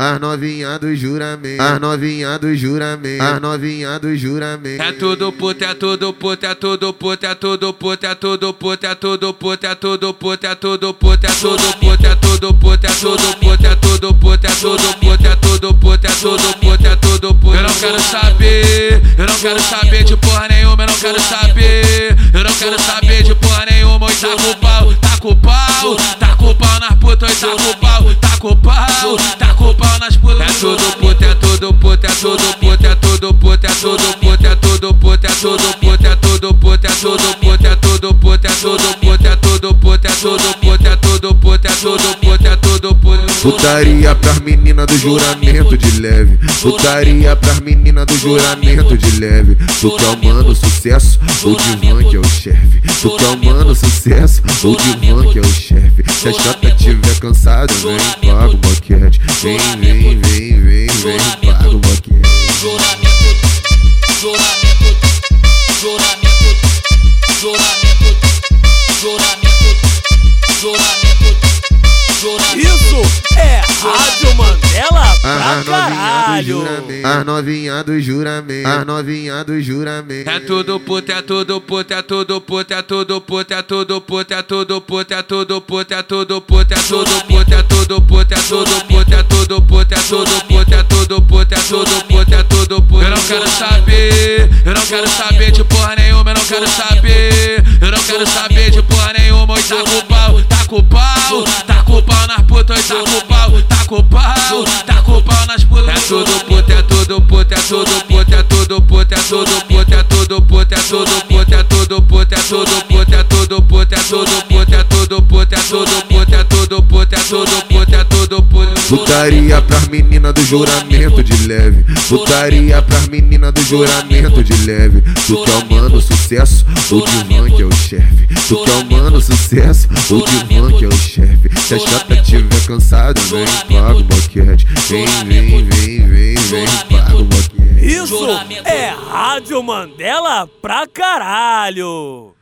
As novinha do juramento, as novinha do juramento, as novinha do juramento. É tudo puta, é tudo puta, é tudo puta, é tudo puta, é tudo puta, é tudo puta, é tudo puta, é tudo puta, é tudo puta, é tudo puta, é tudo puta, é tudo puta, é tudo puta, é tudo puta, é tudo puta, é tudo puta. Eu não quero saber, eu não quero saber de porra nenhuma, eu não quero saber, eu não quero saber de porra nenhuma, oi tá com o pau, tá com o pau, tá com o pau nas putas, oi tá com o pau, tá pau, tá com o pau nas putas. É tudo puta, é tudo puta, é tudo puta, é tudo puta, é tudo puta, é tudo puta, é tudo puta, é tudo puta, é tudo puta, é tudo puta, é tudo puta, é tudo puta, é tudo puta, Putaria pras meninas do juramento de leve. Putaria pras meninas do juramento de leve. Tu quer o mano sucesso, o divã que é o chefe. Tu quer o mano sucesso, o divã que é o chefe. Se a chata tiver cansada, vem paga o boquete. Vem, vem, vem, vem, vem, Rádio Mandela As pra do caralho. juramento, as novinha do juramento, as novinha do juramento. É tudo puta, é tudo puta, é tudo puta, é tudo puta, é tudo puta, é tudo puta, é tudo puta, é tudo puta, é tudo puta, é tudo puta, é tudo puta, é tudo puta, é tudo puta, é tudo puta, é tudo puta, é tudo puta. Eu não quero saber, eu não quero saber de porra nenhuma, eu não quero saber, eu não quero saber de porra nenhuma, oi tá com o pau, tá com o pau, tá com o pau nas putas, oi tá com o pau, tá com o pau, tá com o pau nas putas. É tudo puta, é tudo puta, é tudo puta, é tudo puta, é tudo puta, é tudo puta, é tudo puta, é tudo puta, é tudo puta, é tudo puta, é tudo puta, é tudo puta, é tudo puta, é tudo puta, é tudo puta, é tudo puta. Putaria pras meninas do juramento de leve. Putaria pras meninas do juramento de leve. Tu quer o mano sucesso, o divã que é o chefe. Tu quer o mano sucesso, o divã que é o chefe. Se a chata tiver cansada, vem paga o boquete. Vem, vem, vem, vem, vem, paga o boquete. Isso é Rádio Mandela pra caralho.